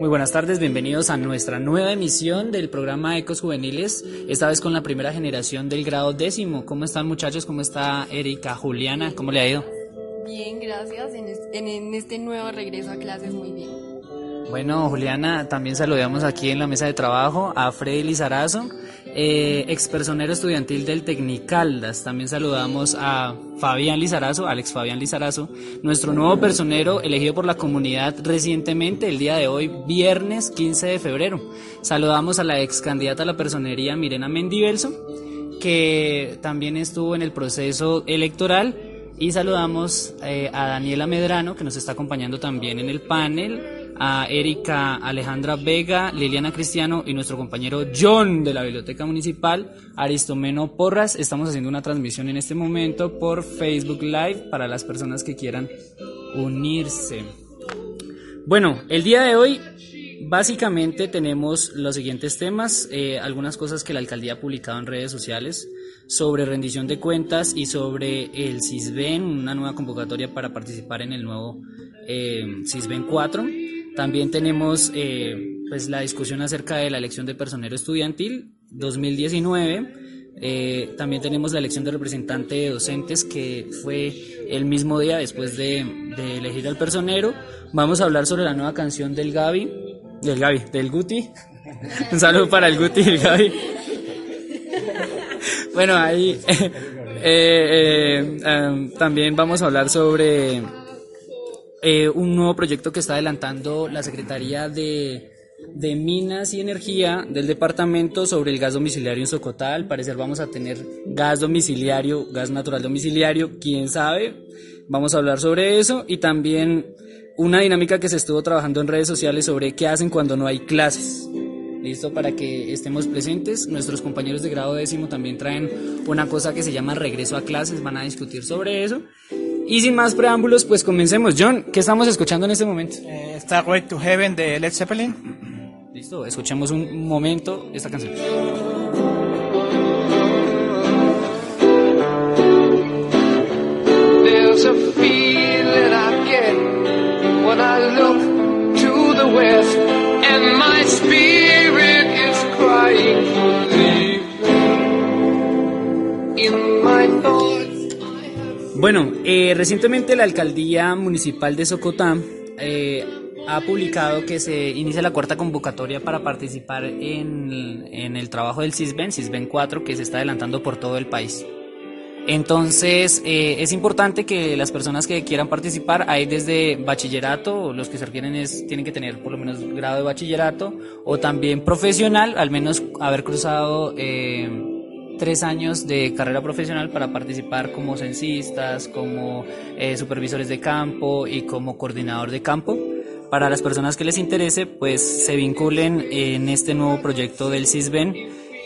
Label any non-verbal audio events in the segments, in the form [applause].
Muy buenas tardes, bienvenidos a nuestra nueva emisión del programa Ecos Juveniles, esta vez con la primera generación del grado décimo. ¿Cómo están muchachos? ¿Cómo está Erika, Juliana? ¿Cómo le ha ido? Bien, gracias. En este, nuevo regreso a clases, muy bien. Bueno, Juliana, también saludamos aquí en la mesa de trabajo a Freddy Lizarazo eh, expersonero estudiantil del Tecnicaldas. También saludamos a Fabián Lizarazo, Alex Fabián Lizarazo, nuestro nuevo personero elegido por la comunidad recientemente, el día de hoy, viernes 15 de febrero. Saludamos a la ex candidata a la personería Mirena Mendivelso, que también estuvo en el proceso electoral. Y saludamos eh, a Daniela Medrano, que nos está acompañando también en el panel a Erika Alejandra Vega, Liliana Cristiano y nuestro compañero John de la Biblioteca Municipal, Aristomeno Porras. Estamos haciendo una transmisión en este momento por Facebook Live para las personas que quieran unirse. Bueno, el día de hoy básicamente tenemos los siguientes temas, eh, algunas cosas que la alcaldía ha publicado en redes sociales sobre rendición de cuentas y sobre el CISBEN, una nueva convocatoria para participar en el nuevo eh, CISBEN 4. También tenemos eh, pues la discusión acerca de la elección de personero estudiantil 2019. Eh, también tenemos la elección de representante de docentes que fue el mismo día después de, elegir al personero. Vamos a hablar sobre la nueva canción del Gaby, del Gaby, del Guti. [laughs] Un saludo para el Guti y el Gaby. Bueno, ahí [laughs] eh, también vamos a hablar sobre eh, un nuevo proyecto que está adelantando la Secretaría de, Minas y Energía del departamento sobre el gas domiciliario en Socotal. Al parecer vamos a tener gas domiciliario, gas natural domiciliario, quién sabe. Vamos a hablar sobre eso y también una dinámica que se estuvo trabajando en redes sociales sobre qué hacen cuando no hay clases. Listo para que estemos presentes. Nuestros compañeros de grado décimo también traen una cosa que se llama regreso a clases, van a discutir sobre eso. Y sin más preámbulos, pues comencemos. John, ¿qué estamos escuchando en este momento? Eh, está Way to Heaven de Led Zeppelin. Listo, escuchemos un momento esta canción. There's a feeling I get when I look to the west and my spirit is crying Bueno, eh, recientemente la alcaldía municipal de Socotá eh, ha publicado que se inicia la cuarta convocatoria para participar en, el trabajo del CISBEN, CISBEN 4, que se está adelantando por todo el país. Entonces, eh, es importante que las personas que quieran participar, hay desde bachillerato, los que se tienen que tener por lo menos grado de bachillerato, o también profesional, al menos haber cruzado tres años de carrera profesional para participar como censistas, como eh, supervisores de campo y como coordinador de campo. Para las personas que les interese, pues se vinculen en este nuevo proyecto del CISBEN,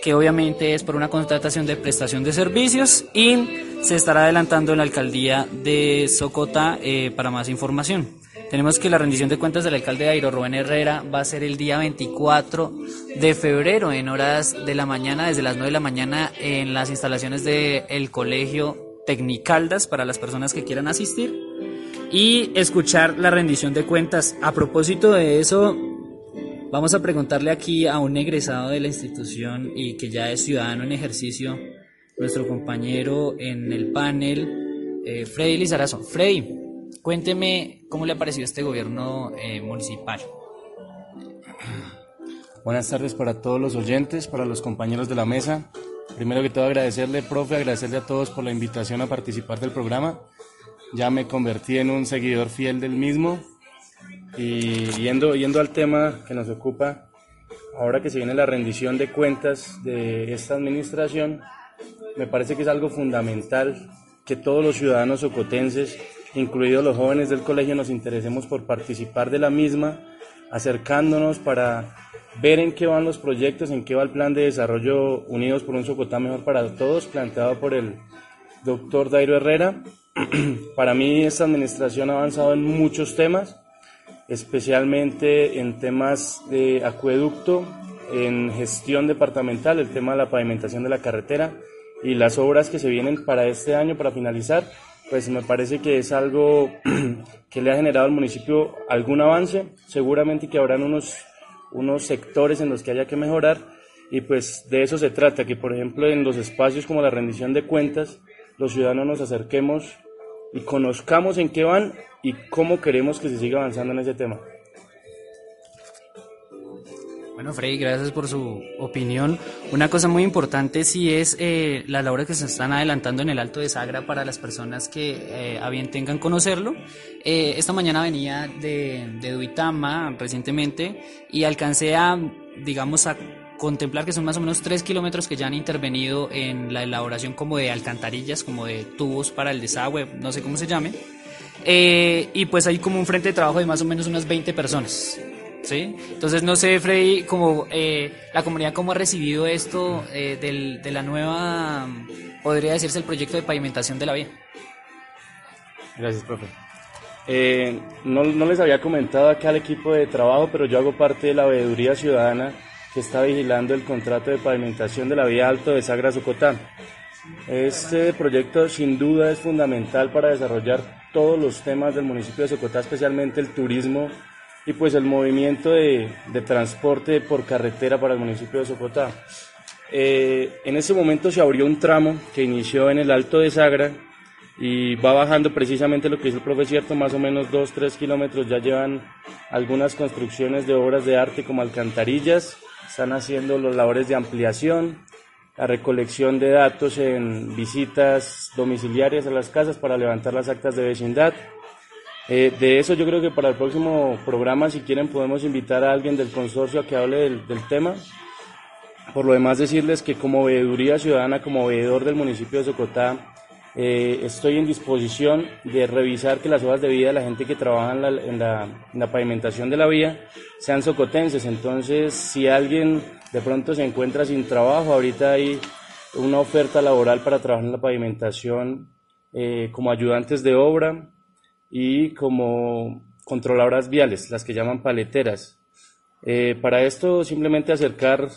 que obviamente es por una contratación de prestación de servicios y se estará adelantando en la alcaldía de Socota eh, para más información. Tenemos que la rendición de cuentas del alcalde Airo Rubén Herrera va a ser el día 24 de febrero en horas de la mañana, desde las 9 de la mañana en las instalaciones del colegio Tecnicaldas para las personas que quieran asistir y escuchar la rendición de cuentas. A propósito de eso, vamos a preguntarle aquí a un egresado de la institución y que ya es ciudadano en ejercicio, nuestro compañero en el panel, eh, Freddy Lizarazo. Freddy, Cuénteme cómo le ha parecido este gobierno eh, municipal. Buenas tardes para todos los oyentes, para los compañeros de la mesa. Primero que todo agradecerle, profe, agradecerle a todos por la invitación a participar del programa. Ya me convertí en un seguidor fiel del mismo. Y yendo, yendo al tema que nos ocupa, ahora que se viene la rendición de cuentas de esta administración, me parece que es algo fundamental que todos los ciudadanos socotenses incluidos los jóvenes del colegio, nos interesemos por participar de la misma, acercándonos para ver en qué van los proyectos, en qué va el plan de desarrollo Unidos por un Socotá Mejor para Todos, planteado por el doctor Dairo Herrera. [clears throat] para mí esta administración ha avanzado en muchos temas, especialmente en temas de acueducto, en gestión departamental, el tema de la pavimentación de la carretera y las obras que se vienen para este año, para finalizar, pues me parece que es algo [clears throat] que le ha generado al municipio algún avance, seguramente que habrán unos, unos sectores en los que haya que mejorar y pues de eso se trata, que por ejemplo en los espacios como la rendición de cuentas, los ciudadanos nos acerquemos y conozcamos en qué van y cómo queremos que se siga avanzando en ese tema. Bueno, Freddy, gracias por su opinión. Una cosa muy importante sí es eh, las labores que se están adelantando en el Alto de Sagra para las personas que eh, a bien tengan conocerlo. Eh, esta mañana venía de, Duitama recientemente y alcancé a, digamos, a contemplar que son más o menos tres kilómetros que ya han intervenido en la elaboración como de alcantarillas, como de tubos para el desagüe, no sé cómo se llame. Eh, y pues hay como un frente de trabajo de más o menos unas 20 personas. ¿Sí? Entonces no sé, Freddy, como eh, la comunidad cómo ha recibido esto eh, del, de la nueva, podría decirse, el proyecto de pavimentación de la vía. Gracias, profe. Eh, no, no, les había comentado acá al equipo de trabajo, pero yo hago parte de la veeduría ciudadana que está vigilando el contrato de pavimentación de la vía Alto de Sagra Socotán. Este proyecto sin duda es fundamental para desarrollar todos los temas del municipio de Socotá, especialmente el turismo y pues el movimiento de, de transporte por carretera para el municipio de Socotá. Eh, en ese momento se abrió un tramo que inició en el Alto de Sagra y va bajando precisamente lo que dice el profe cierto, más o menos 2-3 kilómetros. Ya llevan algunas construcciones de obras de arte como alcantarillas, están haciendo los labores de ampliación, la recolección de datos en visitas domiciliarias a las casas para levantar las actas de vecindad, eh, de eso yo creo que para el próximo programa, si quieren, podemos invitar a alguien del consorcio a que hable del, tema. Por lo demás, decirles que como veeduría ciudadana, como veedor del municipio de Socotá, eh, estoy en disposición de revisar que las hojas de vida de la gente que trabaja en la, en, la, en la, pavimentación de la vía sean socotenses. Entonces, si alguien de pronto se encuentra sin trabajo, ahorita hay una oferta laboral para trabajar en la pavimentación eh, como ayudantes de obra, y como controladoras viales, las que llaman paleteras. Eh, para esto simplemente acercar,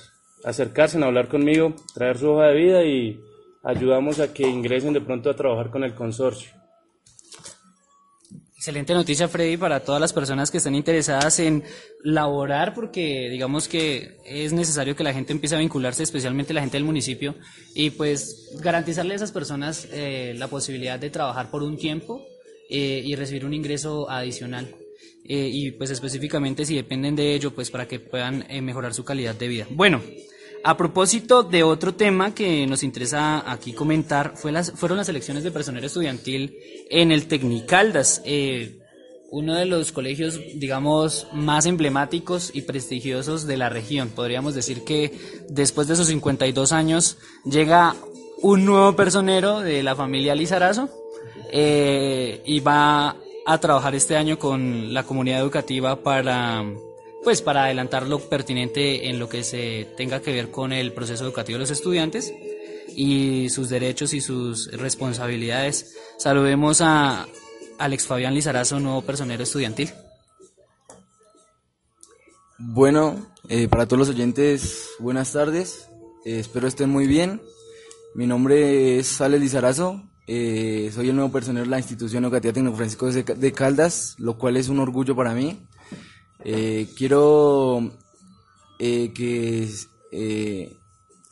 acercarse a hablar conmigo, traer su hoja de vida y ayudamos a que ingresen de pronto a trabajar con el consorcio. Excelente noticia, Freddy, para todas las personas que están interesadas en laborar, porque digamos que es necesario que la gente empiece a vincularse, especialmente la gente del municipio, y pues garantizarle a esas personas eh, la posibilidad de trabajar por un tiempo eh, y recibir un ingreso adicional. Eh, y pues específicamente si dependen de ello, pues para que puedan eh, mejorar su calidad de vida. Bueno, a propósito de otro tema que nos interesa aquí comentar, fue las, fueron las elecciones de personal estudiantil en el Tecnicaldas, uno de los colegios, digamos, más emblemáticos y prestigiosos de la región. Podríamos decir que después de sus 52 años llega un nuevo personero de la familia Lizarazo, eh, y va a trabajar este año con la comunidad educativa para pues para adelantar lo pertinente en lo que se tenga que ver con el proceso educativo de los estudiantes y sus derechos y sus responsabilidades. Saludemos a Alex Fabián Lizarazo, nuevo personero estudiantil. Bueno, eh, para todos los oyentes, buenas tardes. Eh, espero estén muy bien. Mi nombre es Alex Lizarazo, eh, soy el nuevo personero de la institución educativa Tecno Francisco de Caldas, lo cual es un orgullo para mí. Eh, quiero eh, que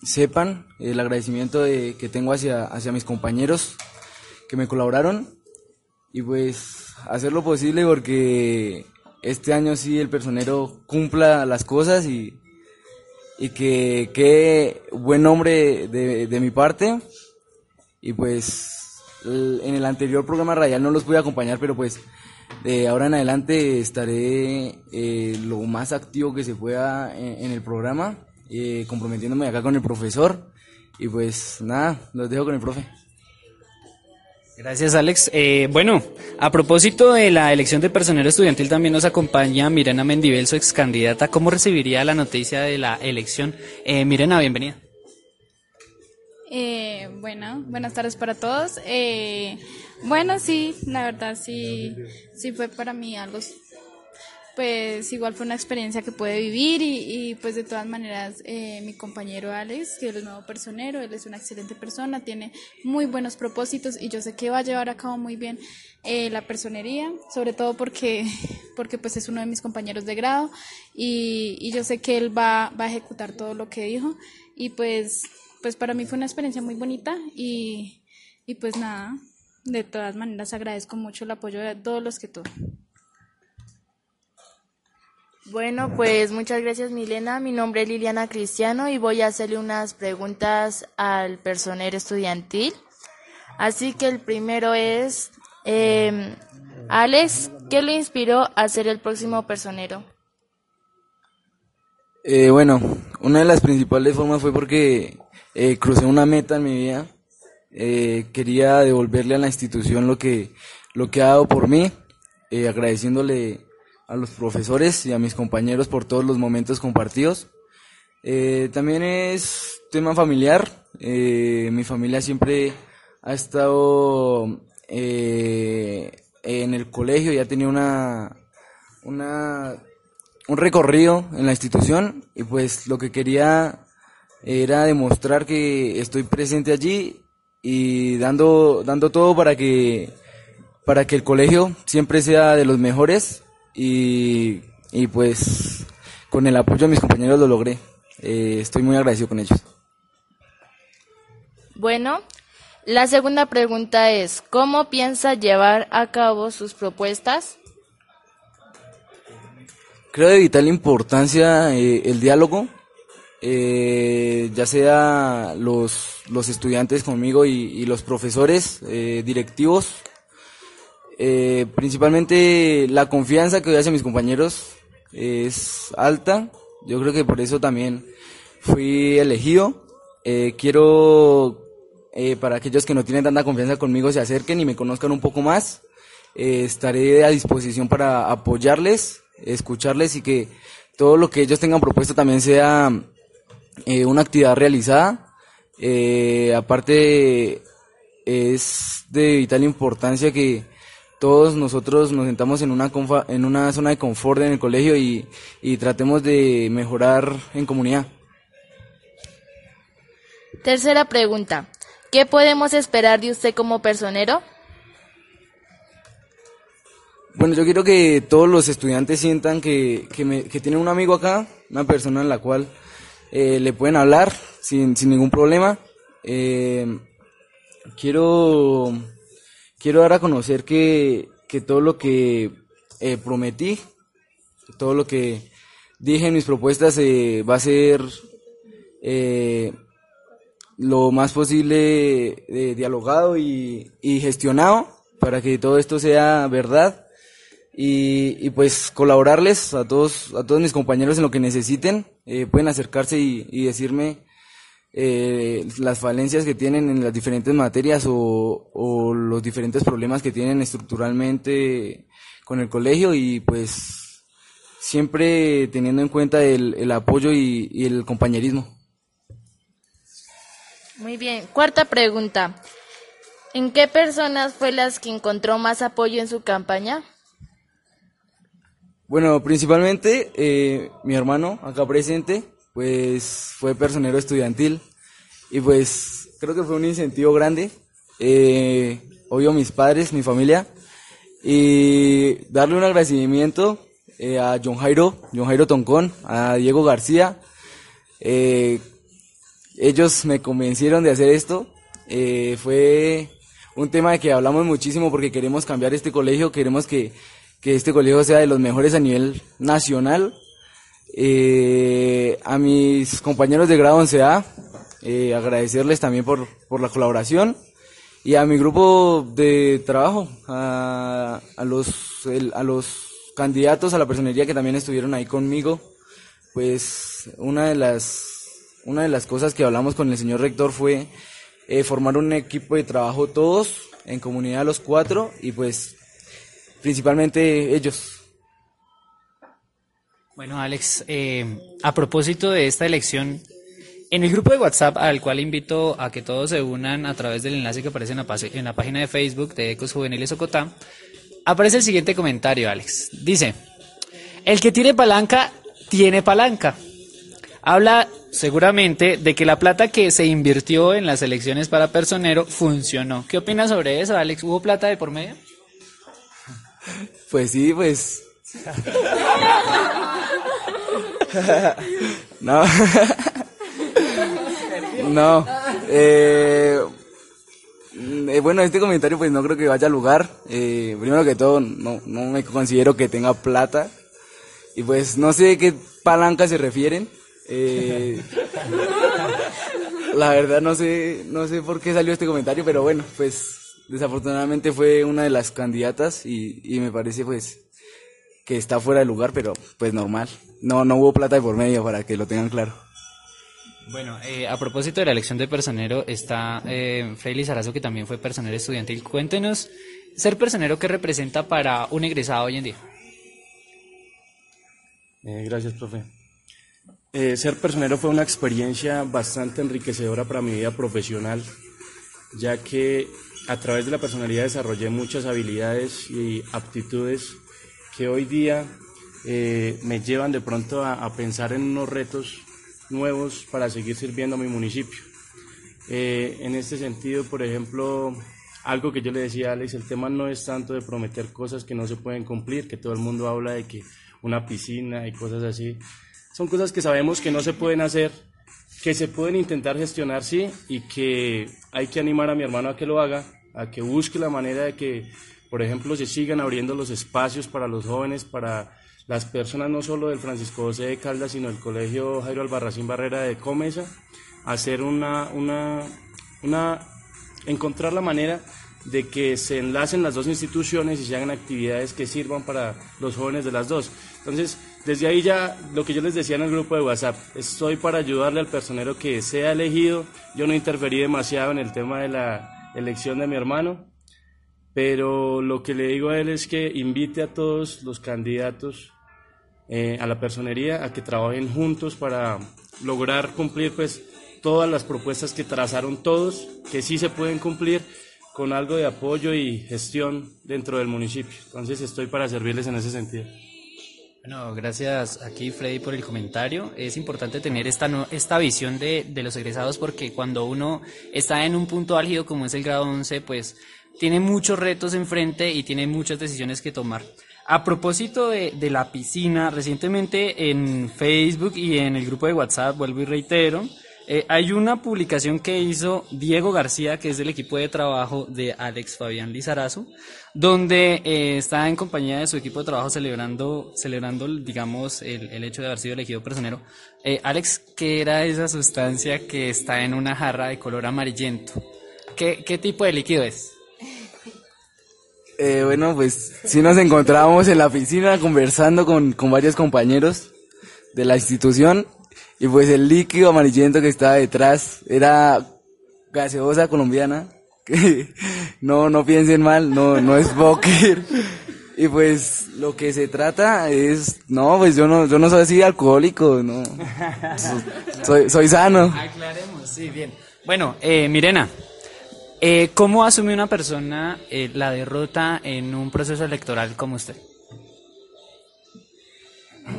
sepan el agradecimiento de, que tengo hacia, hacia mis compañeros que me colaboraron y pues hacer lo posible porque este año sí el personero cumpla las cosas y, y que qué buen nombre de, de mi parte y pues en el anterior programa radial no los pude acompañar, pero pues de ahora en adelante estaré eh, lo más activo que se pueda en, el programa, eh, comprometiéndome acá con el profesor. Y pues nada, los dejo con el profe. Gracias, Alex. Eh, bueno, a propósito de la elección de personero estudiantil, también nos acompaña Mirena Mendivel, su ex candidata. ¿Cómo recibiría la noticia de la elección? Mirena, bienvenida. Eh, bueno, buenas tardes para todos. Eh, bueno, sí, la verdad sí, sí fue para mí algo pues igual fue una experiencia que pude vivir y, pues de todas maneras eh, mi compañero Alex, que es el nuevo personero, él es una excelente persona, tiene muy buenos propósitos y yo sé que va a llevar a cabo muy bien eh, la personería, sobre todo porque, porque pues es uno de mis compañeros de grado y, y yo sé que él va, va a ejecutar todo lo que dijo y pues, pues para mí fue una experiencia muy bonita y, y pues nada, de todas maneras agradezco mucho el apoyo de todos los que tuve. Bueno, pues muchas gracias Milena. Mi nombre es Liliana Cristiano y voy a hacerle unas preguntas al personero estudiantil. Así que el primero es, eh, Alex, ¿qué lo inspiró a ser el próximo personero? Eh, bueno, una de las principales formas fue porque eh, crucé una meta en mi vida. Eh, quería devolverle a la institución lo que, lo que ha dado por mí, eh, agradeciéndole a los profesores y a mis compañeros por todos los momentos compartidos. Eh, también es tema familiar. Eh, mi familia siempre ha estado en el colegio y ha tenido una, una, un recorrido en la institución y pues lo que quería era demostrar que estoy presente allí y dando, dando todo para que, para que el colegio siempre sea de los mejores y, y pues con el apoyo de mis compañeros lo logré. Eh, estoy muy agradecido con ellos. Bueno, la segunda pregunta es, ¿cómo piensa llevar a cabo sus propuestas? Creo de vital importancia eh, el diálogo, eh, ya sea los, los estudiantes conmigo y, los profesores eh, directivos principalmente la confianza que doy hacia mis compañeros es alta. Yo creo que por eso también fui elegido. Quiero, para aquellos que no tienen tanta confianza conmigo, se acerquen y me conozcan un poco más. Estaré a disposición para apoyarles, escucharles y que todo lo que ellos tengan propuesto también sea eh, una actividad realizada. Eh, aparte, es de vital importancia que todos nosotros nos sentamos en una, en una zona de confort en el colegio y, y tratemos de mejorar en comunidad. Tercera pregunta, ¿qué podemos esperar de usted como personero? Bueno, yo quiero que todos los estudiantes sientan que, que, me- tienen un amigo acá, una persona en la cual eh, le pueden hablar sin, sin ningún problema. Eh, quiero, quiero dar a conocer que, que todo lo que eh, prometí, todo lo que dije en mis propuestas eh, va a ser eh, lo más posible dialogado y, y gestionado para que todo esto sea verdad y, y pues colaborarles a todos a todos mis compañeros en lo que necesiten eh, pueden acercarse y, decirme eh, las falencias que tienen en las diferentes materias o, los diferentes problemas que tienen estructuralmente con el colegio y pues siempre teniendo en cuenta el, el apoyo y, y el compañerismo. Muy bien. Cuarta pregunta, ¿en qué personas fue las que encontró más apoyo en su campaña? Bueno, principalmente eh, mi hermano acá presente, pues fue personero estudiantil y pues creo que fue un incentivo grande. Eh, obvio mis padres, mi familia y darle un agradecimiento eh, a John Jairo, John Jairo Toncón, a Diego García. Eh, ellos me convencieron de hacer esto. Eh, fue un tema de que hablamos muchísimo porque queremos cambiar este colegio, queremos que, que este colegio sea de los mejores a nivel nacional. Eh, a mis compañeros de grado 11A, eh, agradecerles también por, por la colaboración. Y a mi grupo de trabajo, a, los, a los candidatos a la personería que también estuvieron ahí conmigo, pues una de las, una de las cosas que hablamos con el señor rector fue eh, formar un equipo de trabajo todos, en comunidad los cuatro, y pues principalmente ellos. Bueno, Alex, eh, a propósito de esta elección, en el grupo de WhatsApp al cual invito a que todos se unan a través del enlace que aparece en la, en la página de Facebook de Ecos Juveniles Ocotá, aparece el siguiente comentario, Alex. Dice, El que tiene palanca, tiene palanca. Habla seguramente de que la plata que se invirtió en las elecciones para personero funcionó. ¿Qué opinas sobre eso, Alex? ¿Hubo plata de por medio? Pues sí, pues. [laughs] no. [laughs] no. Eh, eh, bueno, este comentario pues no creo que vaya al lugar. Eh, primero que todo, no, no me considero que tenga plata. Y pues no sé qué palanca se refieren. Eh, [laughs] la verdad no sé, no sé por qué salió este comentario, pero bueno, pues desafortunadamente fue una de las candidatas y, y me parece pues que está fuera de lugar, pero pues normal. No, no hubo plata de por medio para que lo tengan claro. Bueno, eh, a propósito de la elección de personero, está eh, Frey Lizarazo, que también fue personero estudiantil. Cuéntenos, ser personero, ¿qué representa para un egresado hoy en día? Eh, gracias, profe. Eh, ser personero fue una experiencia bastante enriquecedora para mi vida profesional, ya que a través de la personalidad desarrollé muchas habilidades y aptitudes que hoy día eh, me llevan de pronto a, pensar en unos retos nuevos para seguir sirviendo a mi municipio. Eh, en este sentido, por ejemplo, algo que yo le decía a Alex, el tema no es tanto de prometer cosas que no se pueden cumplir, que todo el mundo habla de que una piscina y cosas así. Son cosas que sabemos que no se pueden hacer, que se pueden intentar gestionar, sí, y que hay que animar a mi hermano a que lo haga, a que busque la manera de que, por ejemplo, se sigan abriendo los espacios para los jóvenes, para las personas no solo del Francisco José de Caldas, sino del Colegio Jairo Albarracín Barrera de Comesa, hacer una, una, una, encontrar la manera de que se enlacen las dos instituciones y se hagan actividades que sirvan para los jóvenes de las dos. Entonces, desde ahí ya lo que yo les decía en el grupo de WhatsApp, estoy para ayudarle al personero que sea elegido. Yo no interferí demasiado en el tema de la elección de mi hermano, pero lo que le digo a él es que invite a todos los candidatos eh, a la personería a que trabajen juntos para lograr cumplir pues todas las propuestas que trazaron todos, que sí se pueden cumplir con algo de apoyo y gestión dentro del municipio. Entonces estoy para servirles en ese sentido. Bueno, gracias aquí Freddy por el comentario. Es importante tener esta, esta visión de, de, los egresados porque cuando uno está en un punto álgido como es el grado 11, pues tiene muchos retos enfrente y tiene muchas decisiones que tomar. A propósito de, de la piscina, recientemente en Facebook y en el grupo de WhatsApp, vuelvo y reitero, eh, hay una publicación que hizo Diego García, que es del equipo de trabajo de Alex Fabián Lizarazo, donde eh, está en compañía de su equipo de trabajo celebrando, celebrando digamos, el, hecho de haber sido elegido personero. Eh, Alex, ¿qué era esa sustancia que está en una jarra de color amarillento? ¿Qué, tipo de líquido es? Eh, bueno, pues sí nos encontrábamos en la piscina conversando con, con varios compañeros de la institución y pues el líquido amarillento que estaba detrás era gaseosa colombiana. [laughs] no, no piensen mal, no, no es póker. Y pues lo que se trata es, no, pues yo no, yo no soy así alcohólico, no. [laughs] Soy, soy sano. Aclaremos, sí, bien. Bueno, eh, Mirena, eh, ¿cómo asume una persona eh, la derrota en un proceso electoral como usted?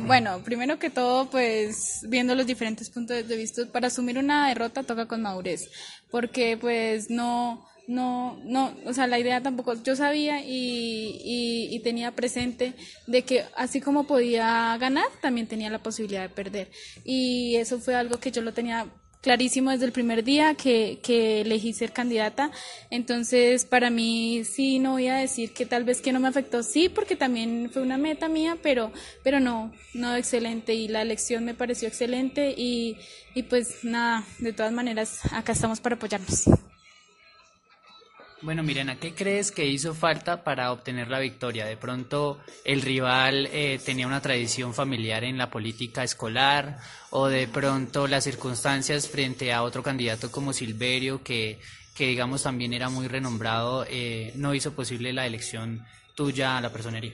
Bueno, primero que todo, pues viendo los diferentes puntos de vista, para asumir una derrota toca con madurez, porque pues no, no, no, o sea, la idea tampoco, yo sabía y, y, y, tenía presente de que así como podía ganar, también tenía la posibilidad de perder. Y eso fue algo que yo lo tenía clarísimo desde el primer día que, que elegí ser candidata. Entonces, para mí sí no voy a decir que tal vez que no me afectó, sí, porque también fue una meta mía, pero, pero no, no excelente. Y la elección me pareció excelente y, y pues nada, de todas maneras, acá estamos para apoyarnos. Bueno, Mirena, ¿qué crees que hizo falta para obtener la victoria? De pronto el rival eh, tenía una tradición familiar en la política escolar o de pronto las circunstancias frente a otro candidato como Silverio, que, que digamos también era muy renombrado, eh, no hizo posible la elección tuya a la personería.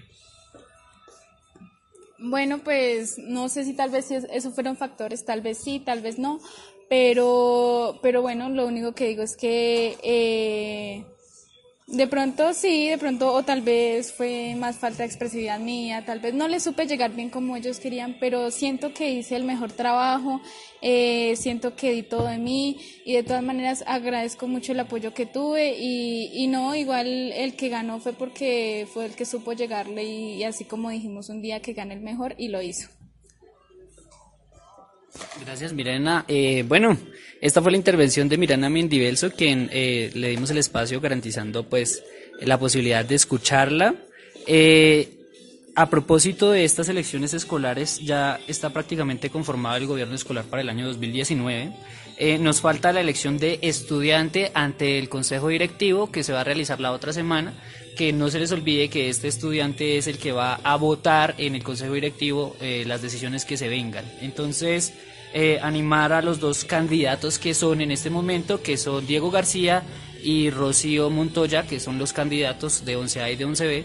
Bueno, pues no sé si tal vez esos fueron factores, tal vez sí, tal vez no, pero, pero bueno, lo único que digo es que... Eh, De pronto sí, de pronto o tal vez fue más falta de expresividad mía, tal vez no le supe llegar bien como ellos querían, pero siento que hice el mejor trabajo, eh, siento que di todo de mí y de todas maneras agradezco mucho el apoyo que tuve y, y no, igual el que ganó fue porque fue el que supo llegarle y, y así como dijimos un día que gane el mejor y lo hizo. Gracias, Mirena. Eh, bueno, esta fue la intervención de Mirena Mendivelso, quien eh, le dimos el espacio garantizando pues la posibilidad de escucharla. Eh, a propósito de estas elecciones escolares, ya está prácticamente conformado el gobierno escolar para el año 2019. Eh, nos falta la elección de estudiante ante el consejo directivo que se va a realizar la otra semana. Que no se les olvide que este estudiante es el que va a votar en el consejo directivo eh, las decisiones que se vengan. Entonces, eh, animar a los dos candidatos que son en este momento, que son Diego García y Rocío Montoya, que son los candidatos de 11A y de 11B,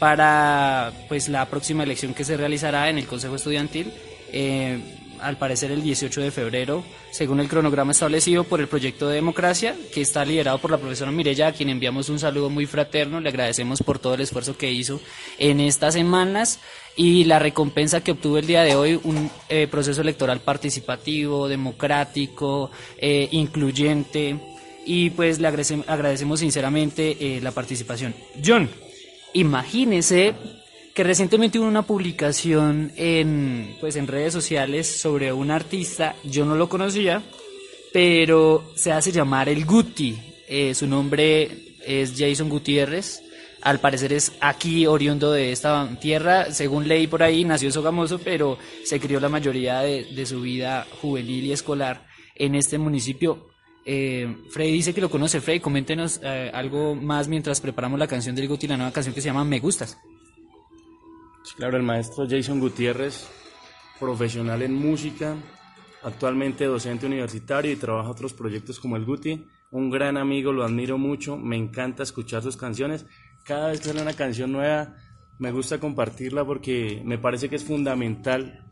para pues la próxima elección que se realizará en el Consejo Estudiantil. Eh, al parecer el 18 de febrero, según el cronograma establecido por el proyecto de democracia, que está liderado por la profesora Mirella, a quien enviamos un saludo muy fraterno, le agradecemos por todo el esfuerzo que hizo en estas semanas y la recompensa que obtuvo el día de hoy, un eh, proceso electoral participativo, democrático, eh, incluyente, y pues le agradecemos, sinceramente eh, la participación. John, imagínese que recientemente hubo una publicación en, pues, en redes sociales sobre un artista, yo no lo conocía, pero se hace llamar el Guti. Eh, su nombre es Jason Gutiérrez. Al parecer es aquí oriundo de esta tierra. Según leí por ahí, nació Sogamoso, pero se crió la mayoría de, de su vida juvenil y escolar en este municipio. Eh, Freddy dice que lo conoce. Freddy, coméntenos eh, algo más mientras preparamos la canción del Guti, la nueva canción que se llama Me Gustas. Claro, el maestro Jason Gutiérrez, profesional en música, actualmente docente universitario y trabaja otros proyectos como el Guti. Un gran amigo, lo admiro mucho, me encanta escuchar sus canciones. Cada vez que sale una canción nueva, me gusta compartirla porque me parece que es fundamental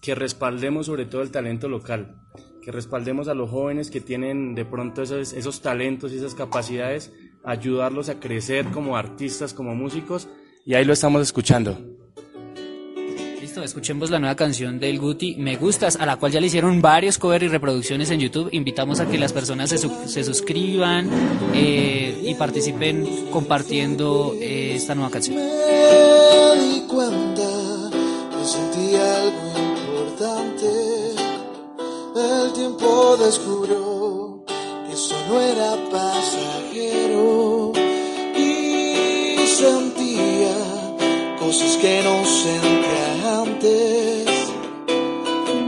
que respaldemos sobre todo el talento local, que respaldemos a los jóvenes que tienen de pronto esos, esos talentos y esas capacidades, ayudarlos a crecer como artistas, como músicos, y ahí lo estamos escuchando. Listo, escuchemos la nueva canción del Guti, Me Gustas, a la cual ya le hicieron varios covers y reproducciones en YouTube. Invitamos a que las personas se, su- se suscriban eh, y participen compartiendo eh, esta nueva canción. Me di cuenta que sentí algo importante. El tiempo descubrió que solo era pasajero y sentía cosas que no sentía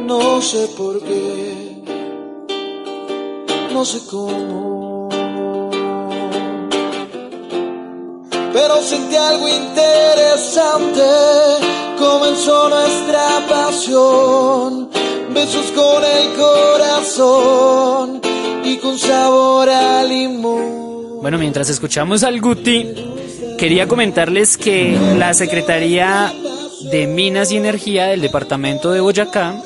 No sé por qué, no sé cómo. pero sentí algo interesante. Comenzó nuestra pasión, besos con el corazón y con sabor a limón. Bueno, mientras escuchamos al Guti, quería comentarles que la Secretaría de Minas y Energía del Departamento de Boyacá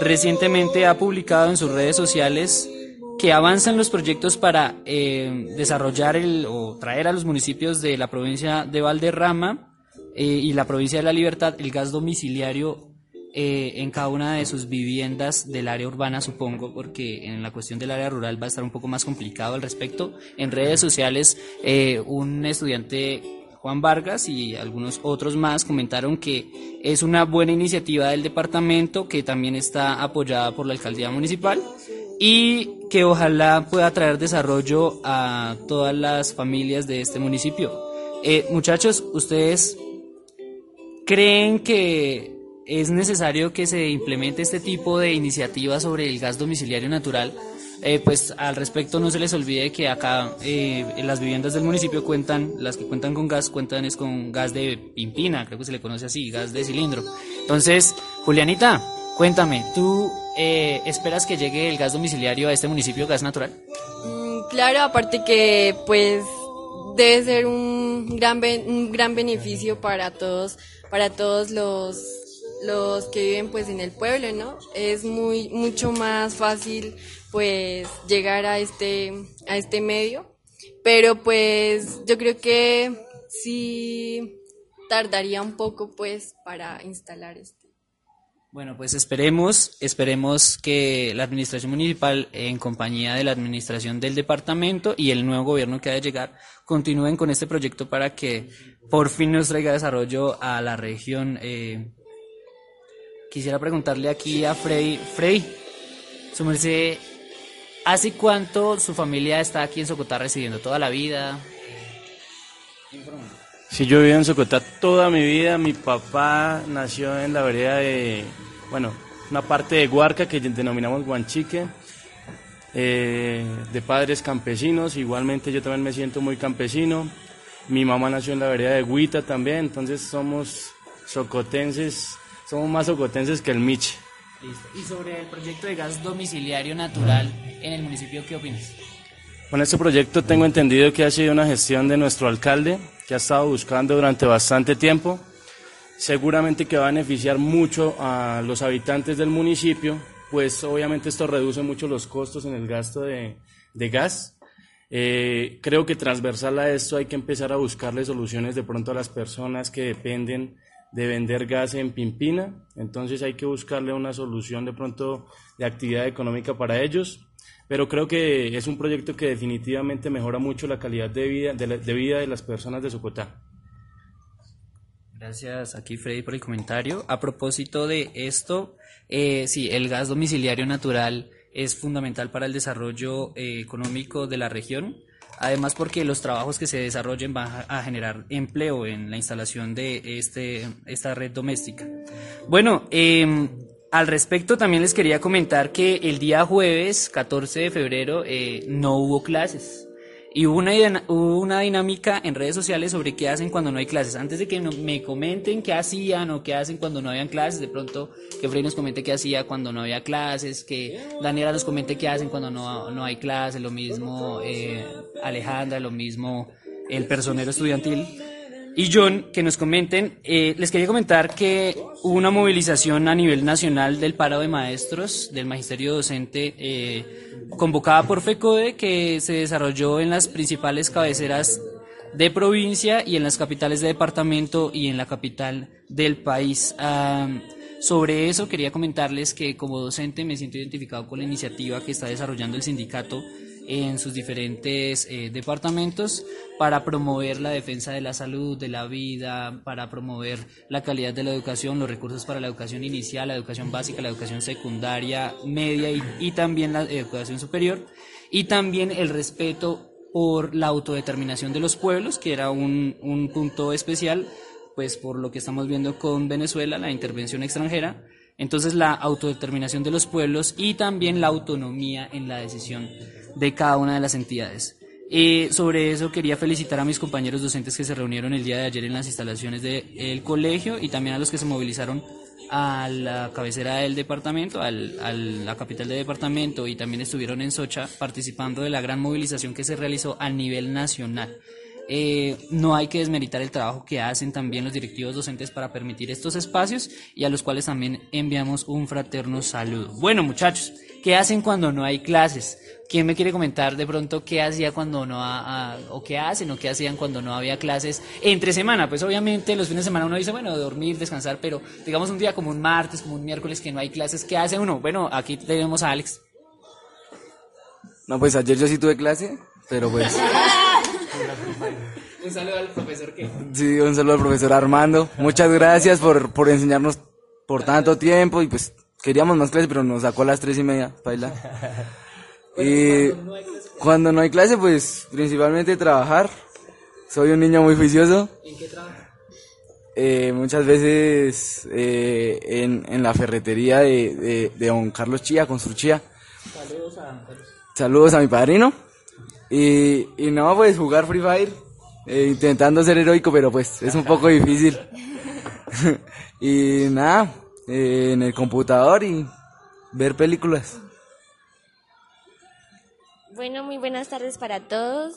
recientemente ha publicado en sus redes sociales que avanzan los proyectos para eh, desarrollar el, o traer a los municipios de la provincia de Valderrama eh, y la provincia de La Libertad el gas domiciliario eh, en cada una de sus viviendas del área urbana, supongo, porque en la cuestión del área rural va a estar un poco más complicado al respecto. En redes sociales, un estudiante, Juan Vargas, y algunos otros más comentaron que es una buena iniciativa del departamento, que también está apoyada por la alcaldía municipal y que ojalá pueda traer desarrollo a todas las familias de este municipio. Eh, muchachos, ustedes creen que es necesario que se implemente este tipo de iniciativa sobre el gas domiciliario natural. Eh, pues al respecto no se les olvide que acá eh, las viviendas del municipio cuentan, las que cuentan con gas, cuentan es con gas de pimpina, creo que se le conoce así, gas de cilindro. Entonces, Julianita, cuéntame, ¿tú eh, esperas que llegue el gas domiciliario a este municipio, gas natural? Mm, Claro, aparte que pues debe ser un gran un gran beneficio para todos para todos los los que viven pues en el pueblo, ¿no? Es muy mucho más fácil pues llegar a este a este medio pero pues yo creo que sí tardaría un poco pues para instalar este. Bueno, pues esperemos, esperemos que la administración municipal, en compañía de la administración del departamento y el nuevo gobierno que ha de llegar, continúen con este proyecto para que por fin nos traiga desarrollo a la región. Eh, quisiera preguntarle aquí a Frey, Frey, su merced, ¿hace cuánto su familia está aquí en Socotá residiendo? ¿Toda la vida? Sí, yo viví en Socotá toda mi vida. Mi papá nació en la vereda de, bueno, una parte de Huarca que denominamos Guanchique, eh, de padres campesinos. Igualmente yo también me siento muy campesino. Mi mamá nació en la vereda de Huita también, entonces somos socotenses, somos más socotenses que el Miche. Y sobre el proyecto de gas domiciliario natural en el municipio, ¿qué opinas? Con este proyecto tengo entendido que ha sido una gestión de nuestro alcalde, que ha estado buscando durante bastante tiempo. Seguramente que va a beneficiar mucho a los habitantes del municipio, pues obviamente esto reduce mucho los costos en el gasto de, de gas. Eh, creo que transversal a esto hay que empezar a buscarle soluciones de pronto a las personas que dependen de vender gas en Pimpina, entonces hay que buscarle una solución de pronto de actividad económica para ellos, pero creo que es un proyecto que definitivamente mejora mucho la calidad de vida de, la, vida de las personas de Socotá. Gracias aquí Freddy por el comentario. A propósito de esto, eh, sí, el gas domiciliario natural es fundamental para el desarrollo eh, económico de la región. Además, porque los trabajos que se desarrollen van a generar empleo en la instalación de este, esta red doméstica. Bueno, eh, al respecto también les quería comentar que el día jueves, 14 de febrero, eh, no hubo clases. Y hubo una, hubo una dinámica en redes sociales sobre qué hacen cuando no hay clases. Antes de que me comenten qué hacían o qué hacen cuando no habían clases, de pronto que Frey nos comente qué hacía cuando no había clases, que Daniela nos comente qué hacen cuando no, no hay clases, lo mismo eh, Alejandra, lo mismo el personero estudiantil. Y John, que nos comenten, eh, les quería comentar que hubo una movilización a nivel nacional del paro de maestros, del magisterio docente, eh, convocada por FECODE, que se desarrolló en las principales cabeceras de provincia y en las capitales de departamento y en la capital del país. Ah, sobre eso quería comentarles que como docente me siento identificado con la iniciativa que está desarrollando el sindicato en sus diferentes eh, departamentos para promover la defensa de la salud, de la vida, para promover la calidad de la educación, los recursos para la educación inicial, la educación básica, la educación secundaria, media y, y también la educación superior, y también el respeto por la autodeterminación de los pueblos, que era un, un punto especial, pues por lo que estamos viendo con Venezuela, la intervención extranjera, entonces la autodeterminación de los pueblos y también la autonomía en la decisión de cada una de las entidades. Y sobre eso quería felicitar a mis compañeros docentes que se reunieron el día de ayer en las instalaciones del colegio y también a los que se movilizaron a la cabecera del departamento, al, a la capital del departamento y también estuvieron en Socha participando de la gran movilización que se realizó a nivel nacional. Eh, no hay que desmeritar el trabajo que hacen también los directivos docentes para permitir estos espacios y a los cuales también enviamos un fraterno saludo. Bueno muchachos, ¿qué hacen cuando no hay clases? ¿Quién me quiere comentar de pronto qué hacía cuando no ha, o qué hacen o qué hacían cuando no había clases entre semana? Pues obviamente los fines de semana uno dice, bueno, dormir, descansar, pero digamos un día como un martes, como un miércoles que no hay clases, ¿qué hace uno? Bueno, aquí tenemos a Alex. No, pues ayer yo sí tuve clase, pero pues... [laughs] un saludo al profesor que... Sí, un saludo al profesor Armando. Muchas gracias por, por enseñarnos por tanto tiempo y pues queríamos más clases, pero nos sacó a las tres y media, baila. [laughs] Y cuando no hay clase, pues principalmente trabajar. Soy un niño muy juicioso. ¿En qué trabaja? Eh, muchas veces eh, en, en, la ferretería de, de, de, don Carlos Chía, con su Chía. Saludos a Saludos a mi padrino. Y, y no, pues jugar Free Fire, eh, intentando ser heroico, pero pues es un poco difícil. [laughs] y nada, eh, en el computador y ver películas. Bueno, muy buenas tardes para todos.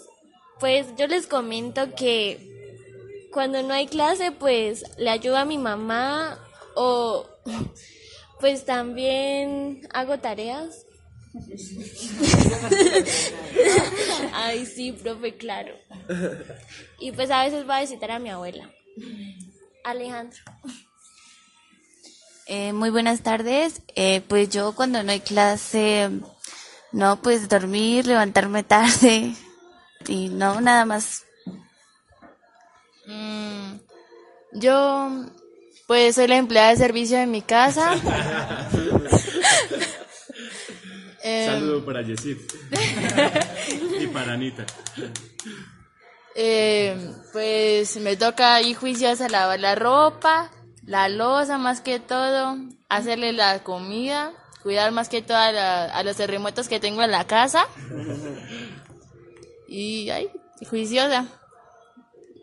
Pues yo les comento que cuando no hay clase, pues le ayudo a mi mamá o [laughs] pues también hago tareas. [laughs] Ay, sí, profe, claro. Y pues a veces va a visitar a mi abuela. Alejandro. Eh, muy buenas tardes. Eh, pues yo cuando no hay clase, no, pues dormir, levantarme [laughs] tarde y no, nada más. Mm, yo, pues soy la empleada de servicio de mi casa. [laughs] Em, Saludo para Yesid y para Anita. Eh, pues me toca ir juiciosa lavar la ropa, la losa más que todo, hacerle la comida, cuidar más que todo a, la- a los terremotos que tengo en la casa. Y ay, juiciosa.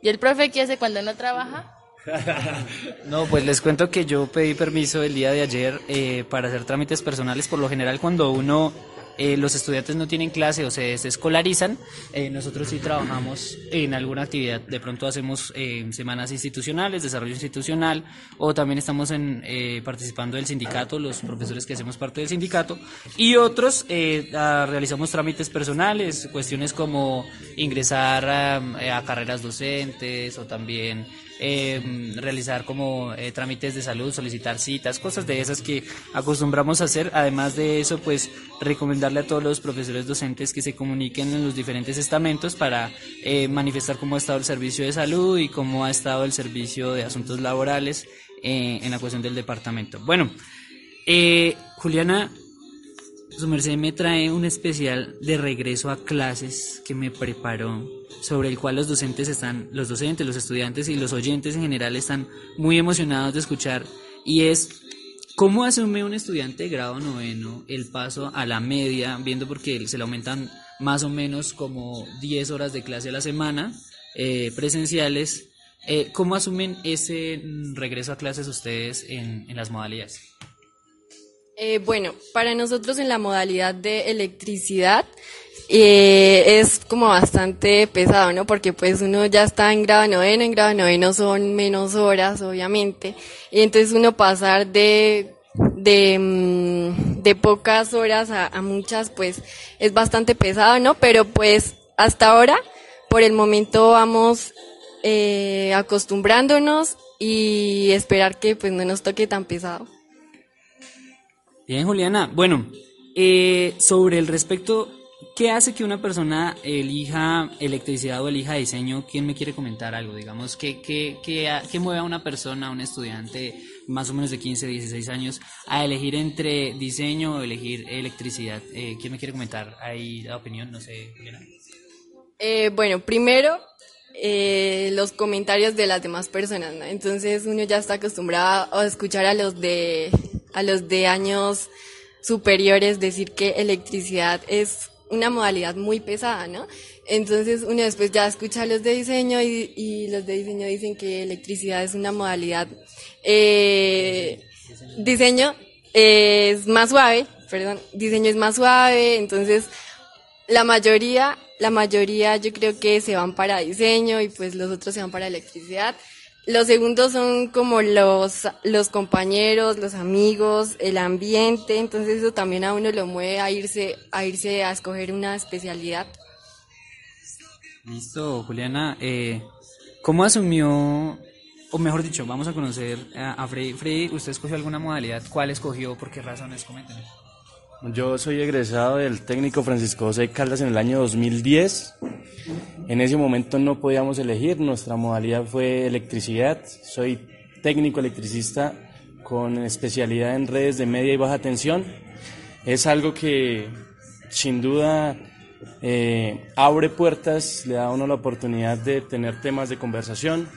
¿Y el profe qué hace cuando no trabaja? [laughs] No, pues les cuento que yo pedí permiso el día de ayer eh, para hacer trámites personales. Por lo general, cuando uno, eh, los estudiantes no tienen clase o se desescolarizan, eh, nosotros sí trabajamos en alguna actividad. De pronto hacemos eh, semanas institucionales, desarrollo institucional, o también estamos en, eh, participando del sindicato, los profesores que hacemos parte del sindicato, y otros eh, ah, realizamos trámites personales, cuestiones como ingresar a, a carreras docentes o también eh, realizar como eh, trámites de salud, solicitar citas, cosas de esas que acostumbramos a hacer. Además de eso, pues recomendarle a todos los profesores docentes que se comuniquen en los diferentes estamentos para eh, manifestar cómo ha estado el servicio de salud y cómo ha estado el servicio de asuntos laborales eh, en la cuestión del departamento. Bueno, eh, Juliana, su merced me trae un especial de regreso a clases que me preparó, sobre el cual los docentes están, los docentes, los estudiantes y los oyentes en general están muy emocionados de escuchar, y es cómo asume un estudiante de grado noveno el paso a la media, viendo porque se le aumentan más o menos como 10 horas de clase a la semana, eh, presenciales. Eh, ¿Cómo asumen ese regreso a clases ustedes en, en las modalidades? Eh, bueno, para nosotros en la modalidad de electricidad eh, es como bastante pesado, ¿no? Porque pues uno ya está en grado noveno, en grado noveno son menos horas, obviamente, y entonces uno pasar de de, mm, de pocas horas a, a muchas, pues es bastante pesado, ¿no? Pero pues hasta ahora, por el momento vamos eh, acostumbrándonos y esperar que pues no nos toque tan pesado. Bien, Juliana. Bueno, eh, sobre el respecto, ¿qué hace que una persona elija electricidad o elija diseño? ¿Quién me quiere comentar algo? Digamos, ¿qué, qué, qué, mueve a una persona, a un estudiante más o menos de 15, 16 años, a elegir entre diseño o elegir electricidad? Eh, ¿Quién me quiere comentar ahí la opinión? No sé, Juliana. Eh, bueno, primero eh, los comentarios de las demás personas, ¿no? Entonces uno ya está acostumbrado a escuchar a los de a los de años superiores decir que electricidad es una modalidad muy pesada, ¿no? Entonces uno después ya escucha a los de diseño y, los de diseño dicen que electricidad es una modalidad eh, diseño es más suave, perdón, diseño es más suave, entonces la mayoría, la mayoría yo creo que se van para diseño y pues los otros se van para electricidad. Los segundos son como los, los compañeros, los amigos, el ambiente, entonces eso también a uno lo mueve a irse, a irse a escoger una especialidad. Listo, Juliana. Eh, ¿Cómo asumió, o mejor dicho, vamos a conocer a, Freddy? Freddy, ¿usted escogió alguna modalidad? ¿Cuál escogió? ¿Por qué razones? Coméntenos. Yo soy egresado del técnico Francisco José Caldas en el año 2010. En ese momento no podíamos elegir, nuestra modalidad fue electricidad. Soy técnico electricista con especialidad en redes de media y baja tensión. Es algo que sin duda eh, abre puertas, le da a uno la oportunidad de tener temas de conversación.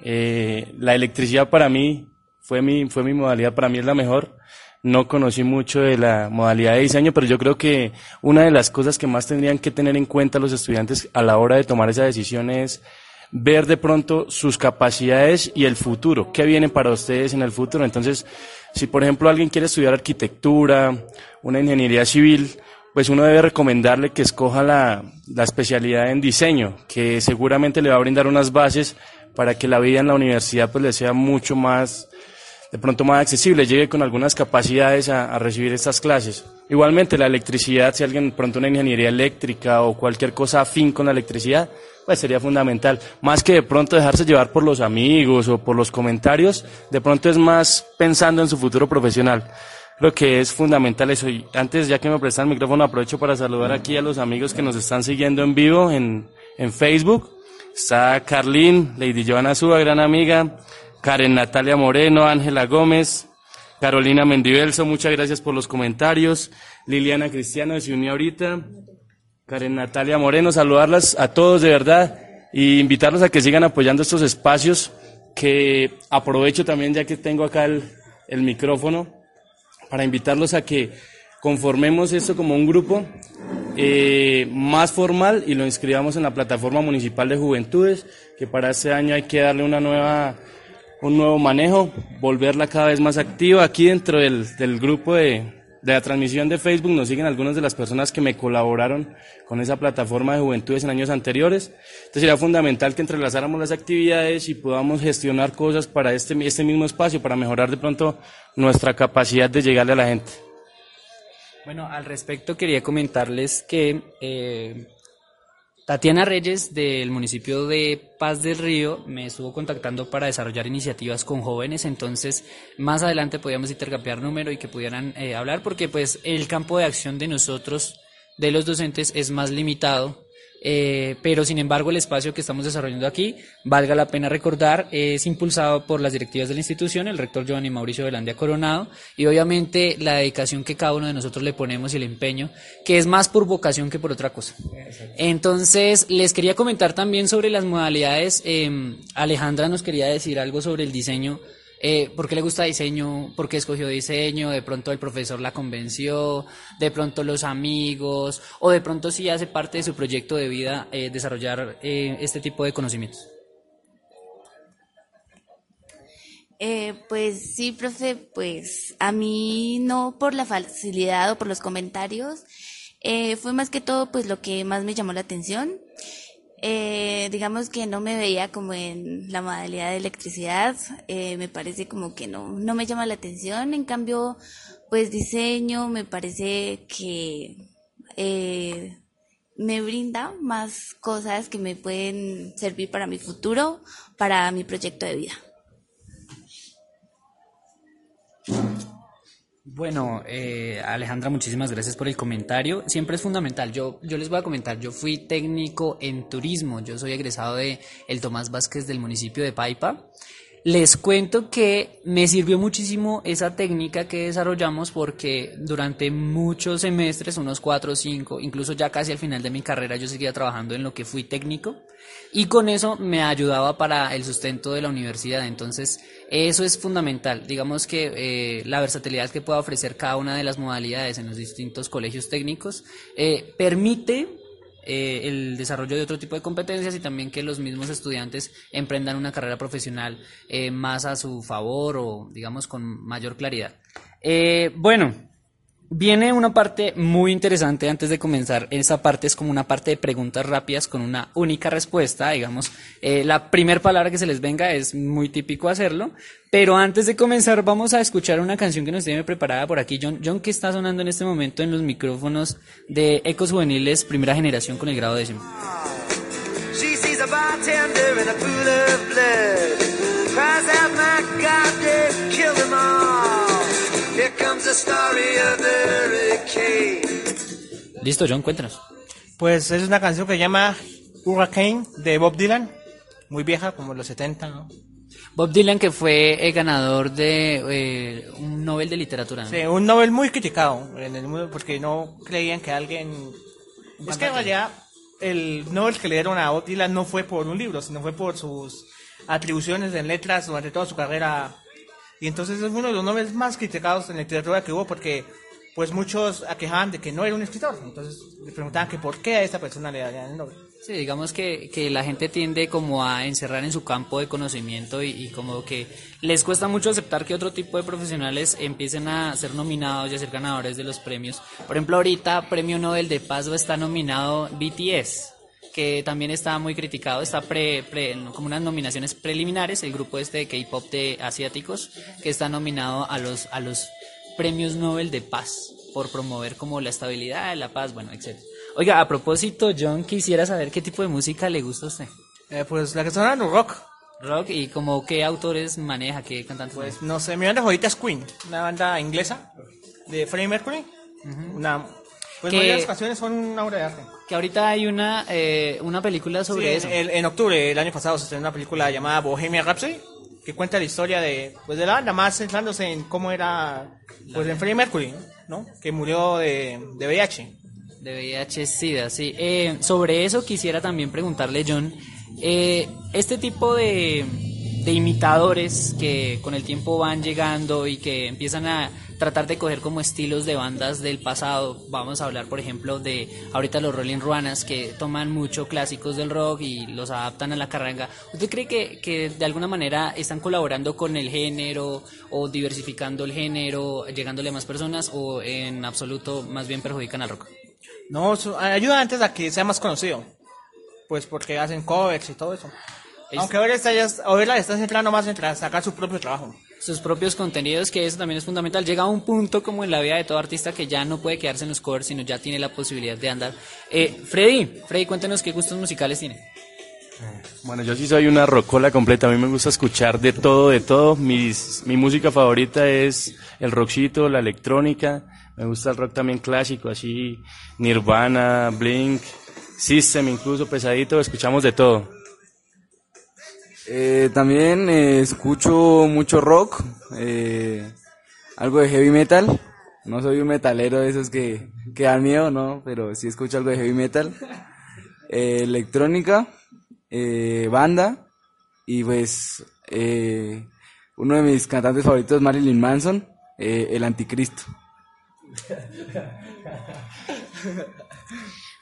Eh, la electricidad para mí fue mi, fue mi modalidad, para mí es la mejor. No conocí mucho de la modalidad de diseño, pero yo creo que una de las cosas que más tendrían que tener en cuenta los estudiantes a la hora de tomar esa decisión es ver de pronto sus capacidades y el futuro, qué viene para ustedes en el futuro. Entonces, si por ejemplo alguien quiere estudiar arquitectura, una ingeniería civil, pues uno debe recomendarle que escoja la, la especialidad en diseño, que seguramente le va a brindar unas bases para que la vida en la universidad pues le sea mucho más, de pronto más accesible, llegue con algunas capacidades a, recibir estas clases. Igualmente, la electricidad, si alguien pronto una ingeniería eléctrica o cualquier cosa afín con la electricidad, pues sería fundamental. Más que de pronto dejarse llevar por los amigos o por los comentarios, de pronto es más pensando en su futuro profesional. Creo que es fundamental eso. Y antes, ya que me prestan el micrófono, aprovecho para saludar aquí a los amigos que nos están siguiendo en vivo en, en Facebook. Está Carlín, Lady Joana Suba, gran amiga, Karen Natalia Moreno, Ángela Gómez, Carolina Mendivelso, muchas gracias por los comentarios. Liliana Cristiano se unió ahorita. Karen Natalia Moreno, saludarlas a todos de verdad y invitarlos a que sigan apoyando estos espacios que aprovecho también ya que tengo acá el, el micrófono para invitarlos a que conformemos esto como un grupo eh, más formal y lo inscribamos en la plataforma municipal de juventudes, que para este año hay que darle una nueva un nuevo manejo, volverla cada vez más activa. Aquí dentro del, del grupo de, de, la transmisión de Facebook nos siguen algunas de las personas que me colaboraron con esa plataforma de juventudes en años anteriores. Entonces sería fundamental que entrelazáramos las actividades y podamos gestionar cosas para este, este mismo espacio, para mejorar de pronto nuestra capacidad de llegarle a la gente. Bueno, al respecto quería comentarles que eh, Tatiana Reyes del municipio de Paz del Río me estuvo contactando para desarrollar iniciativas con jóvenes, entonces más adelante podíamos intercambiar número y que pudieran eh, hablar porque pues el campo de acción de nosotros, de los docentes, es más limitado eh, pero sin embargo el espacio que estamos desarrollando aquí, valga la pena recordar, es impulsado por las directivas de la institución, el rector Giovanni Mauricio Velandia Coronado, y obviamente la dedicación que cada uno de nosotros le ponemos y el empeño, que es más por vocación que por otra cosa. Entonces, les quería comentar también sobre las modalidades, eh, Alejandra nos quería decir algo sobre el diseño eh, por qué le gusta diseño, por qué escogió diseño, de pronto el profesor la convenció, de pronto los amigos, o de pronto si hace parte de su proyecto de vida eh, desarrollar eh, este tipo de conocimientos. Eh, pues sí, profe, pues a mí no por la facilidad o por los comentarios, eh, fue más que todo pues lo que más me llamó la atención. Eh, digamos que no me veía como en la modalidad de electricidad, eh, me parece como que no, no me llama la atención, en cambio, pues diseño me parece que eh, me brinda más cosas que me pueden servir para mi futuro, para mi proyecto de vida. Bueno, eh, Alejandra, muchísimas gracias por el comentario. Siempre es fundamental. Yo, yo les voy a comentar, yo fui técnico en turismo. Yo soy egresado de el Tomás Vázquez del municipio de Paipa. Les cuento que me sirvió muchísimo esa técnica que desarrollamos porque durante muchos semestres, unos cuatro o cinco, incluso ya casi al final de mi carrera, yo seguía trabajando en lo que fui técnico y con eso me ayudaba para el sustento de la universidad. Entonces, eso es fundamental. Digamos que eh, la versatilidad que pueda ofrecer cada una de las modalidades en los distintos colegios técnicos eh, permite eh, el desarrollo de otro tipo de competencias y también que los mismos estudiantes emprendan una carrera profesional más a su favor o digamos con mayor claridad. Bueno, Viene una parte muy interesante antes de comenzar. Esa parte es como una parte de preguntas rápidas con una única respuesta. Digamos, eh, la primera palabra que se les venga es muy típico hacerlo. Pero antes de comenzar, vamos a escuchar una canción que nos tiene preparada por aquí. John, John, que está sonando en este momento en los micrófonos de Ecos Juveniles, primera generación con el grado décimo. She sees a Listo, John, cuéntanos. Pues es una canción que se llama Hurricane de Bob Dylan. Muy vieja, como los 70, ¿no? Bob Dylan, que fue el ganador de eh, un Nobel de Literatura. ¿no? Sí, un Nobel muy criticado en el mundo porque no creían que alguien... Es que en realidad el Nobel que le dieron a Bob Dylan no fue por un libro, sino fue por sus atribuciones en letras durante toda su carrera. Y entonces es uno de los Nobel más criticados en literatura que hubo porque pues muchos aquejaban de que no era un escritor. Entonces le preguntaban que por qué a esta persona le darían el Nobel. Sí, digamos que, que la gente tiende como a encerrar en su campo de conocimiento y, y, como que les cuesta mucho aceptar que otro tipo de profesionales empiecen a ser nominados y a ser ganadores de los premios. Por ejemplo, ahorita Premio Nobel de Paz está nominado BTS, que también está muy criticado, está pre, pre, como unas nominaciones preliminares, el grupo este de K-pop de asiáticos, que está nominado a los, a los premios Nobel de Paz. por promover como la estabilidad, la paz, bueno, etc. Oiga, a propósito, John, quisiera saber qué tipo de música le gusta a usted. Eh, pues la que suena rock. Rock y como qué autores maneja, qué cantantes. Pues no sé, mi banda favorita es Queen, una banda inglesa de Freddie Mercury. Una, pues Que- varias canciones son una obra de arte. Que ahorita hay una eh, una película sobre Sí, eso. el- en octubre del año pasado se estrenó una película llamada Bohemian Rhapsody que cuenta la historia de pues de la banda más centrándose en cómo era pues en Freddie Mercury, ¿no? Que murió de, de VIH. De VIH-Sida, sí. Eh, sobre eso quisiera también preguntarle, John, eh, este tipo de, de imitadores que con el tiempo van llegando y que empiezan a tratar de coger como estilos de bandas del pasado, vamos a hablar por ejemplo de ahorita los Rolling Ruanas que toman mucho clásicos del rock y los adaptan a la carranga. ¿Usted cree que, que de alguna manera están colaborando con el género o diversificando el género, llegándole a más personas o en absoluto más bien perjudican al rock? No, ayuda antes a que sea más conocido. Pues porque hacen covers y todo eso. Aunque ahora está, ya, ahora está centrando más en sacar su propio trabajo. Sus propios contenidos, que eso también es fundamental. Llega a un punto como en la vida de todo artista que ya no puede quedarse en los covers, sino ya tiene la posibilidad de andar. Eh, Freddy, Freddy, cuéntenos qué gustos musicales tiene. Bueno, yo sí soy una rocola completa. A mí me gusta escuchar de todo, de todo. Mis, mi música favorita es el rockcito, la electrónica. Me gusta el rock también clásico, así Nirvana, Blink, System, incluso pesadito. Escuchamos de todo. Eh, también eh, escucho mucho rock, eh, algo de heavy metal. No soy un metalero de esos que, que dan miedo, ¿no? Pero sí escucho algo de heavy metal. Eh, electrónica, eh, banda y pues uno de mis cantantes favoritos es Marilyn Manson, el anticristo.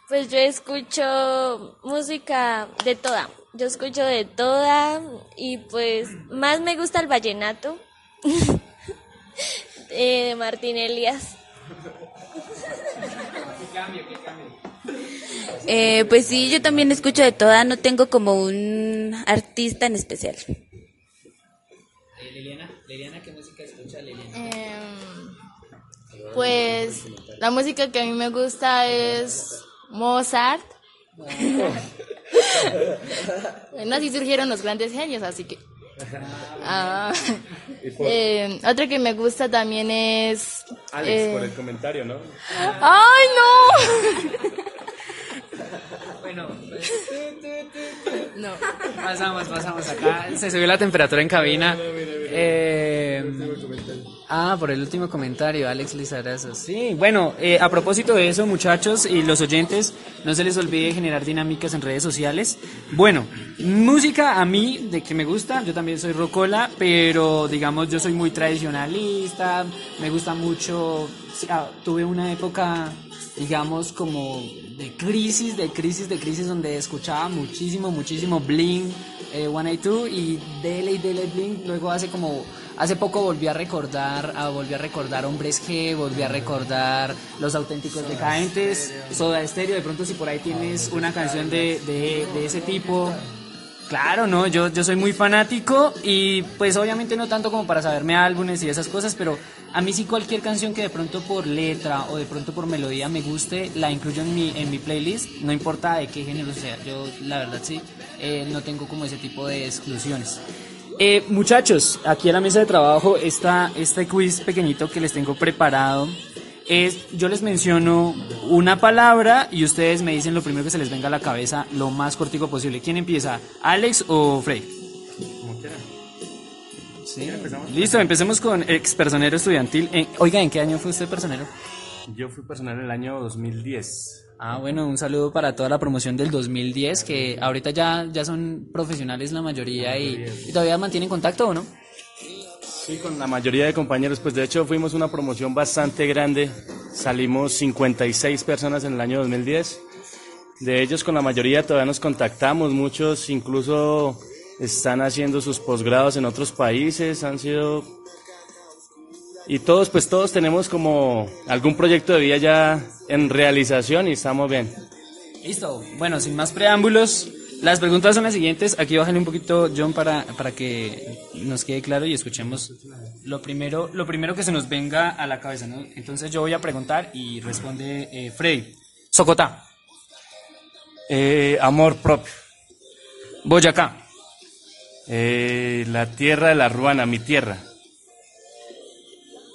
Pues yo escucho música de toda. Yo escucho de toda y pues más me gusta el vallenato [laughs] eh, de Martín Elías. [laughs] Eh, pues sí, yo también escucho de toda, no tengo como un artista en especial. Liliana, Liliana, ¿qué música escucha Liliana? Em, pues la música que a mí me gusta es Mozart. [laughs] bueno, así surgieron los grandes genios, así que... Ah, eh, otra que me gusta también es... eh, comentario, ¿no? ¡Ay, no! Bueno, no. pasamos, pasamos acá. Se subió la temperatura en cabina. Eh, ah, por el último comentario, Alex Lizarazo. Sí, bueno, eh, a propósito de eso, muchachos y los oyentes, no se les olvide generar dinámicas en redes sociales. Bueno, música a mí, de que me gusta, yo también soy rocola, pero digamos, yo soy muy tradicionalista, me gusta mucho. ah, tuve una época digamos, como de crisis, de crisis, de crisis, donde escuchaba muchísimo, muchísimo Blink, eh, 182 y Dele y Dele Blink. Luego hace como, hace poco volví a recordar, ah, volví a recordar Hombres G, volví a recordar Los Auténticos Decadentes, Soda Stereo. De pronto, si por ahí tienes una canción de, de, de ese tipo. Claro, no, yo, yo soy muy fanático y pues obviamente no tanto como para saberme álbumes y esas cosas, pero a mí sí cualquier canción que de pronto por letra o de pronto por melodía me guste, la incluyo en mi, en mi playlist, no importa de qué género sea, yo la verdad sí, eh, no tengo como ese tipo de exclusiones. Eh, muchachos, aquí a la mesa de trabajo está este quiz pequeñito que les tengo preparado. Es, yo les menciono una palabra y ustedes me dicen lo primero que se les venga a la cabeza lo más cortico posible. ¿Quién empieza? ¿Alex o Frey? Sí. Listo, empecemos con ex personero estudiantil. Eh, oiga, ¿en qué año fue usted personero? Yo fui personal en el año 2010. Ah, bueno, un saludo para toda la promoción del 2010, que ahorita ya, ya son profesionales la mayoría y, y todavía mantienen contacto o no? Sí, con la mayoría de compañeros, pues de hecho fuimos una promoción bastante grande. Salimos 56 personas en el año 2010. De ellos con la mayoría todavía nos contactamos, muchos incluso están haciendo sus posgrados en otros países, han sido... Y todos, pues todos tenemos como algún proyecto de vida ya en realización y estamos bien. Listo. Bueno, sin más preámbulos, las preguntas son las siguientes. Aquí bájale un poquito, John, para, para que nos quede claro y escuchemos lo primero, lo primero que se nos venga a la cabeza, ¿no? Entonces yo voy a preguntar y responde eh, Freddy. Socotá. Eh, amor propio. Boyacá. Eh, la tierra de la ruana, mi tierra.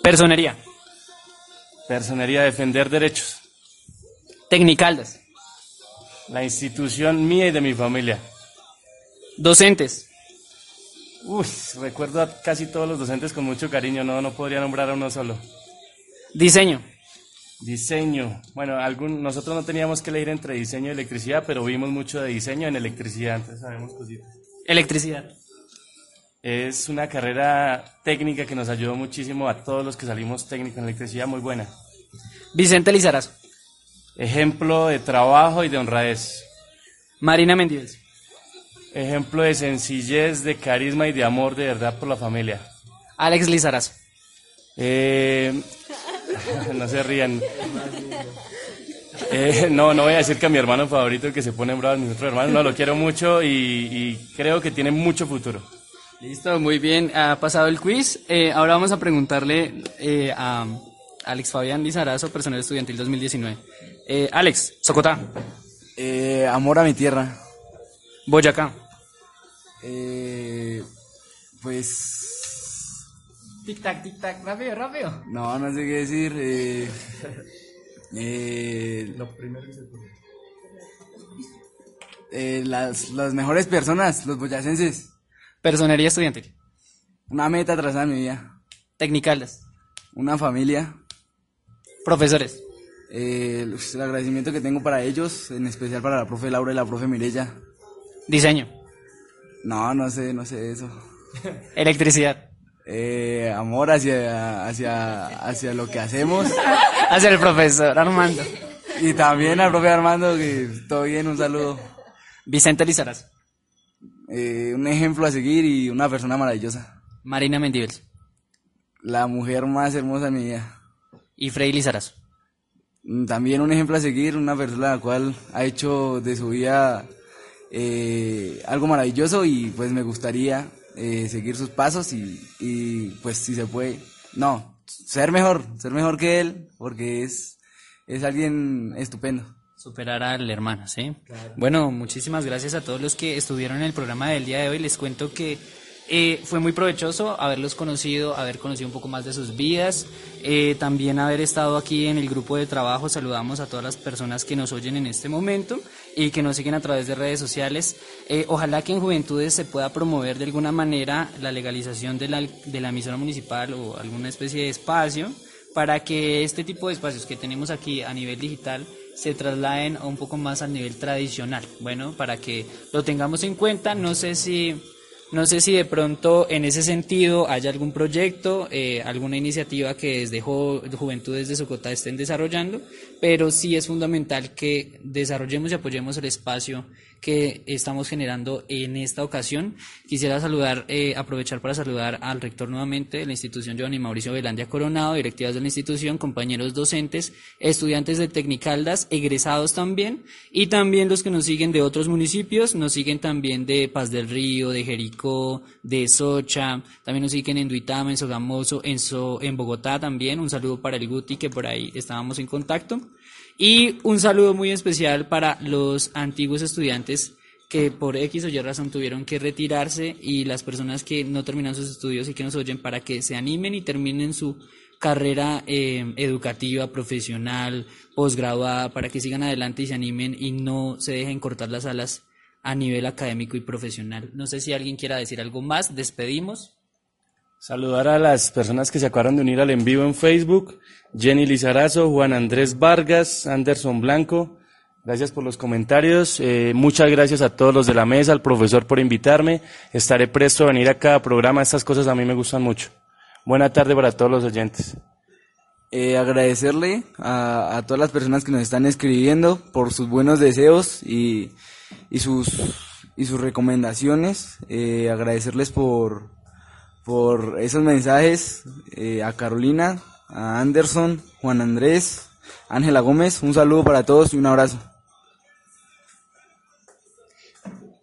Personería. Personería, defender derechos. Tecnicaldas. La institución mía y de mi familia. Docentes. Uy, recuerdo a casi todos los docentes con mucho cariño, no, no podría nombrar a uno solo. Diseño. Diseño. Bueno, algún, nosotros no teníamos que leer entre diseño y electricidad, pero vimos mucho de diseño en electricidad, entonces sabemos cositas. Electricidad. Es una carrera técnica que nos ayudó muchísimo a todos los que salimos técnicos en electricidad, muy buena. Vicente Lizarazo. Ejemplo de trabajo y de honradez. Marina Mendívez. Ejemplo de sencillez, de carisma y de amor de verdad por la familia. Alex Lizarazo. Eh, [laughs] no se rían. Eh, no, no voy a decir que a mi hermano favorito, el que se pone bravo, mi otro hermano, no, lo quiero mucho y, y creo que tiene mucho futuro. Listo, muy bien. Ha pasado el quiz. Eh, ahora vamos a preguntarle eh, a Alex Fabián Lizarazo, personal estudiantil 2019. Eh, Alex, Socotá. Eh, amor a mi tierra. Boyacá. Eh, pues. Tic tac, tic tac, rápido, rápido. No, no sé qué decir. Eh, eh, Lo primero que se eh, las, las mejores personas, los boyacenses. Personería estudiantil. Una meta trazada en mi vida. Tecnicaldas. Una familia. Profesores. Eh, el agradecimiento que tengo para ellos, en especial para la profe Laura y la profe Mirella. Diseño. No, no sé, no sé eso. [laughs] Electricidad. Eh, amor hacia, hacia, hacia lo que hacemos. [laughs] Hacia el profesor Armando. Y también al profe Armando, que todo bien, un saludo. Vicente Lizarazo. Eh, un ejemplo a seguir y una persona maravillosa. Marina Mendívez. La mujer más hermosa de mi vida. Y Freddy Lizarazo. Mm, También un ejemplo a seguir, una persona la cual ha hecho de su vida eh, algo maravilloso y pues me gustaría eh, seguir sus pasos y, y, pues si se puede, no, ser mejor, ser mejor que él porque es, es alguien estupendo. Superar al hermano, ¿sí? Bueno, muchísimas gracias a todos los que estuvieron en el programa del día de hoy. Les cuento que eh, fue muy provechoso haberlos conocido, haber conocido un poco más de sus vidas, eh, también haber estado aquí en el grupo de trabajo. Saludamos a todas las personas que nos oyen en este momento y que nos siguen a través de redes sociales. Eh, ojalá que en Juventudes se pueda promover de alguna manera la legalización de la, de la emisora municipal o alguna especie de espacio para que este tipo de espacios que tenemos aquí a nivel digital se trasladen un poco más al nivel tradicional. Bueno, para que lo tengamos en cuenta, no sé si no sé si de pronto en ese sentido haya algún proyecto, eh, alguna iniciativa que desde Juventudes de Socotá estén desarrollando, pero sí es fundamental que desarrollemos y apoyemos el espacio que estamos generando en esta ocasión. Quisiera saludar, eh, aprovechar para saludar al rector nuevamente de la institución Giovanni Mauricio Velandia Coronado, directivas de la institución, compañeros docentes, estudiantes de Tecnicaldas, egresados también, y también los que nos siguen de otros municipios, nos siguen también de Paz del Río, de Jericó, de Socha, también nos siguen en Duitama, en Sogamoso, en, So- en Bogotá también. Un saludo para el Guti, que por ahí estábamos en contacto. Y un saludo muy especial para los antiguos estudiantes que por X o Y razón tuvieron que retirarse y las personas que no terminan sus estudios y que nos oyen para que se animen y terminen su carrera eh, educativa, profesional, posgraduada, para que sigan adelante y se animen y no se dejen cortar las alas a nivel académico y profesional. No sé si alguien quiera decir algo más, despedimos. Saludar a las personas que se acabaron de unir al en vivo en Facebook, Jenny Lizarazo, Juan Andrés Vargas, Anderson Blanco. Gracias por los comentarios. Eh, muchas gracias a todos los de la mesa, al profesor por invitarme. Estaré presto a venir a cada programa. Estas cosas a mí me gustan mucho. Buena tarde para todos los oyentes. Eh, agradecerle a, todas las personas que nos están escribiendo por sus buenos deseos y, y sus y sus recomendaciones. Eh, agradecerles por, por esos mensajes eh, a Carolina, a Anderson, Juan Andrés, Ángela Gómez. Un saludo para todos y un abrazo.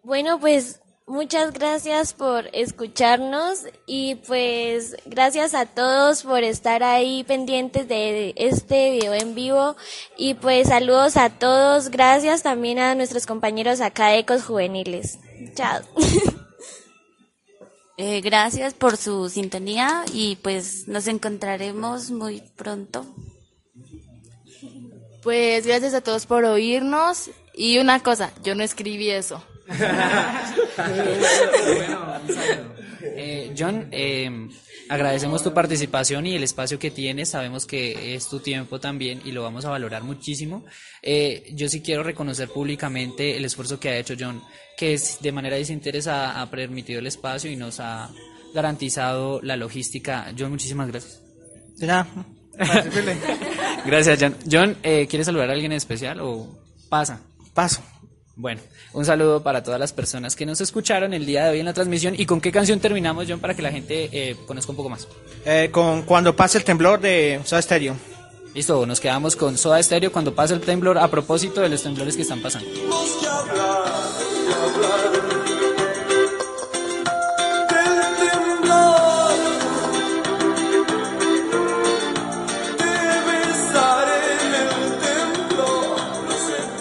Bueno, pues Muchas gracias por escucharnos y pues gracias a todos por estar ahí pendientes de este video en vivo y pues saludos a todos. Gracias también a nuestros compañeros académicos juveniles. Chao. [laughs] Eh, gracias por su sintonía y pues nos encontraremos muy pronto. Pues gracias a todos por oírnos y una cosa, yo no escribí eso. [laughs] Eh, John, eh, agradecemos tu participación y el espacio que tienes. Sabemos que es tu tiempo también y lo vamos a valorar muchísimo. Eh, yo sí quiero reconocer públicamente el esfuerzo que ha hecho John, que es, de manera desinteresada ha permitido el espacio y nos ha garantizado la logística. John, muchísimas gracias. De nada. Gracias, [laughs] John. John, eh, ¿quieres saludar a alguien en especial o pasa? Paso. Bueno, un saludo para todas las personas que nos escucharon el día de hoy en la transmisión. ¿Y con qué canción terminamos, John, para que la gente eh, conozca un poco más? Eh, con Cuando pase el temblor de Soda Stereo. Listo, nos quedamos con Soda Stereo cuando pase el temblor a propósito de los temblores que están pasando.